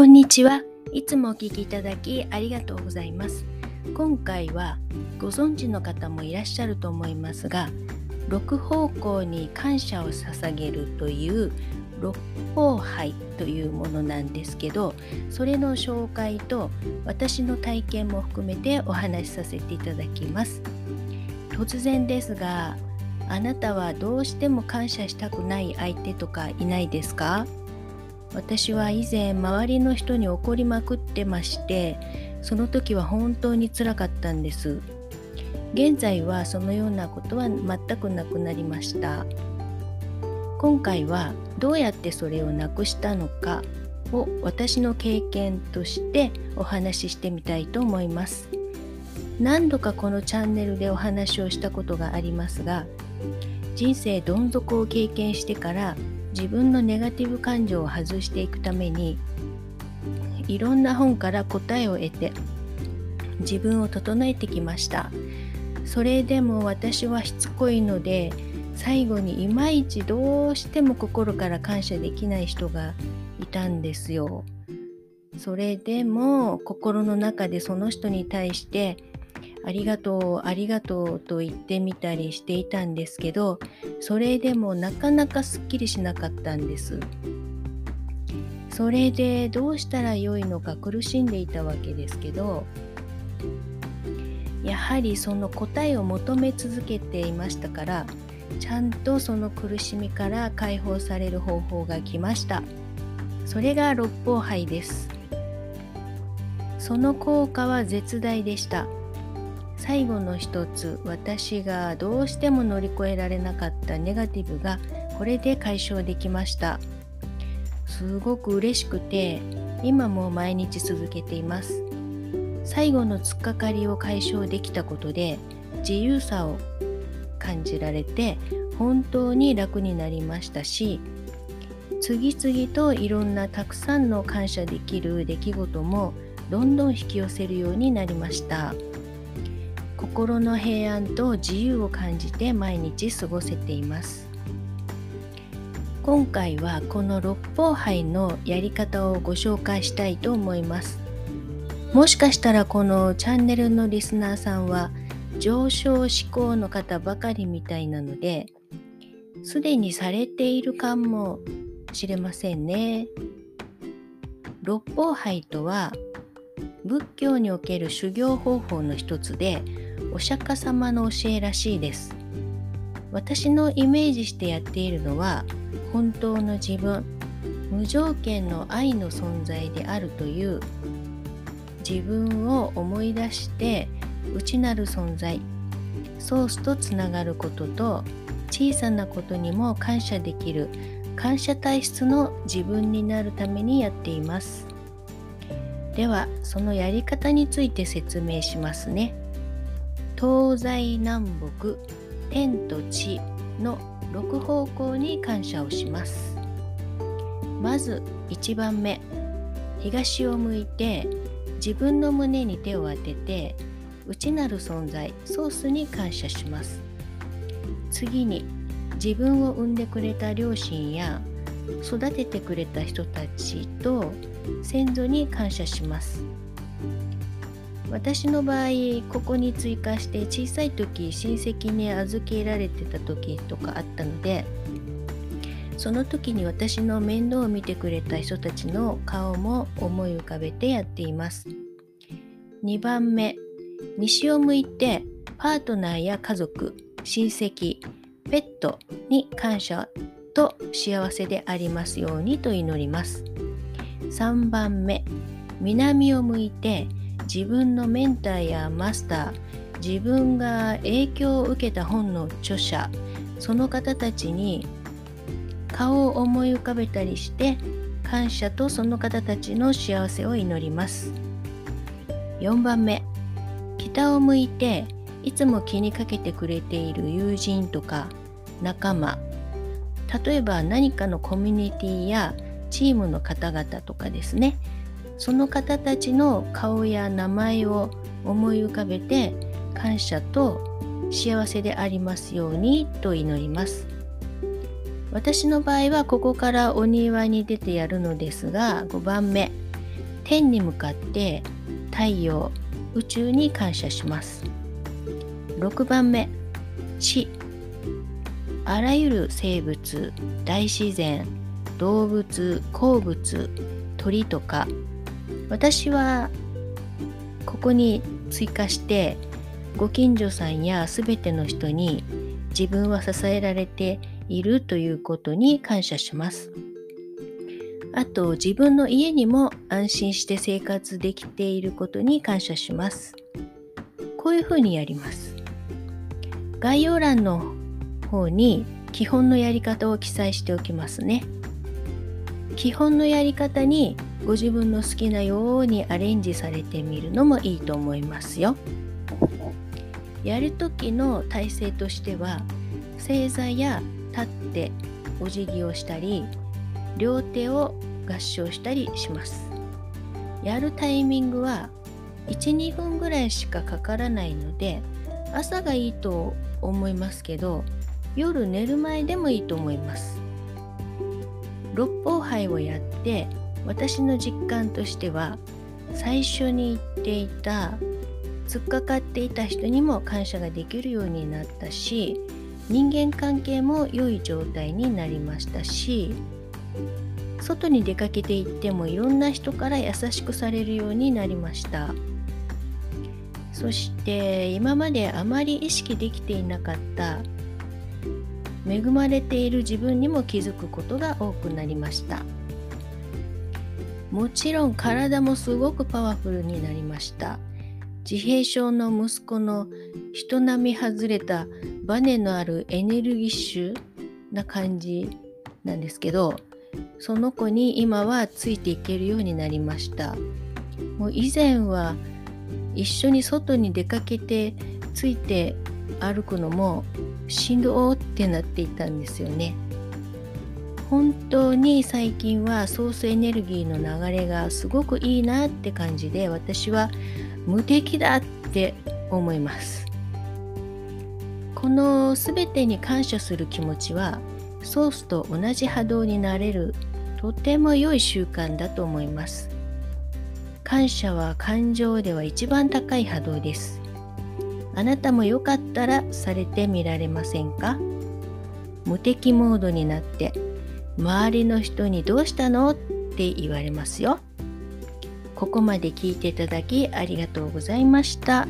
こんにちは。いつもお聞きいただきありがとうございます。今回はご存知の方もいらっしゃると思いますが、六方向に感謝を捧げるという六方杯というものなんですけど、それの紹介と私の体験も含めてお話しさせていただきます。突然ですが、あなたはどうしても感謝したくない相手とかいないですか？私は以前周りの人に怒りまくってましてその時は本当につらかったんです。現在はそのようなことは全くなくなりました。今回はどうやってそれをなくしたのかを私の経験としてお話ししてみたいと思います。何度かこのチャンネルでお話をしたことがありますが人生どん底を経験してから自分のネガティブ感情を外していくためにいろんな本から答えを得て自分を整えてきました。それでも私はしつこいので最後にいまいちどうしても心から感謝できない人がいたんですよ。それでも心の中でその人に対してありがとうありがとうと言ってみたりしていたんですけどそれでもなかなかすっきりしなかったんです。それでどうしたらよいのか苦しんでいたわけですけどやはりその答えを求め続けていましたからちゃんとその苦しみから解放される方法が来ました。それが六方杯です。その効果は絶大でした。最後の一つ私がどうしても乗り越えられなかったネガティブがこれで解消できましたすごく嬉しくて今も毎日続けています最後の突っかかりを解消できたことで自由さを感じられて本当に楽になりましたし次々といろんなたくさんの感謝できる出来事もどんどん引き寄せるようになりました。心の平安と自由を感じて毎日過ごせています。今回はこの六方杯のやり方をご紹介したいと思います。もしかしたらこのチャンネルのリスナーさんは上昇志向の方ばかりみたいなのですでにされているかもしれませんね。六方杯とは仏教における修行方法の一つでお釈迦様の教えらしいです。私のイメージしてやっているのは本当の自分無条件の愛の存在であるという自分を思い出して内なる存在ソースとつながることと小さなことにも感謝できる感謝体質の自分になるためにやっています。ではそのやり方について説明しますね。東西南北天と地の6方向に感謝をします。まず1番目東を向いて自分の胸に手を当てて内なる存在ソースに感謝します。次に自分を産んでくれた両親や育ててくれた人たちと先祖に感謝します。私の場合ここに追加して小さい時親戚に預けられてた時とかあったのでその時に私の面倒を見てくれた人たちの顔も思い浮かべてやっています。2番目西を向いてパートナーや家族親戚ペットに感謝と幸せでありますようにと祈ります。3番目南を向いて自分のメンターやマスター自分が影響を受けた本の著者その方たちに顔を思い浮かべたりして感謝とその方たちの幸せを祈ります。4番目北を向いていつも気にかけてくれている友人とか仲間例えば何かのコミュニティやチームの方々とかですね。その方たちの顔や名前を思い浮かべて感謝と幸せでありますようにと祈ります。私の場合はここからお庭に出てやるのですが5番目。天に向かって太陽宇宙に感謝します。6番目。地。あらゆる生物大自然動物鉱物鳥とか私はここに追加してご近所さんや全ての人に自分は支えられているということに感謝します。あと自分の家にも安心して生活できていることに感謝します。こういうふうにやります。概要欄の方に基本のやり方を記載しておきますね。基本のやり方にご自分の好きなようにアレンジされてみるのもいいと思いますよ。やる時の体勢としては正座や立ってお辞儀をしたり両手を合掌したりします。やるタイミングは12分ぐらいしかかからないので朝がいいと思いますけど夜寝る前でもいいと思います。六方杯をやって私の実感としては最初に言っていた突っかかっていた人にも感謝ができるようになったし人間関係も良い状態になりましたし外に出かけていってもいろんな人から優しくされるようになりました。そして今まであまり意識できていなかった恵まれている自分にも気づくことが多くなりました。もちろん体もすごくパワフルになりました。自閉症の息子の人並み外れたバネのあるエネルギッシュな感じなんですけどその子に今はついていけるようになりました。もう以前は一緒に外に出かけてついて歩くのもしんどーってなっていたんですよね。本当に最近はソースエネルギーの流れがすごくいいなって感じで私は無敵だって思います。この全てに感謝する気持ちはソースと同じ波動になれるとても良い習慣だと思います。感謝は感情では一番高い波動です。あなたもよかったらされてみられませんか？無敵モードになって周りの人にどうしたの？って言われますよ。ここまで聞いていただきありがとうございました。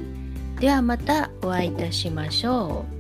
ではまたお会いいたしましょう。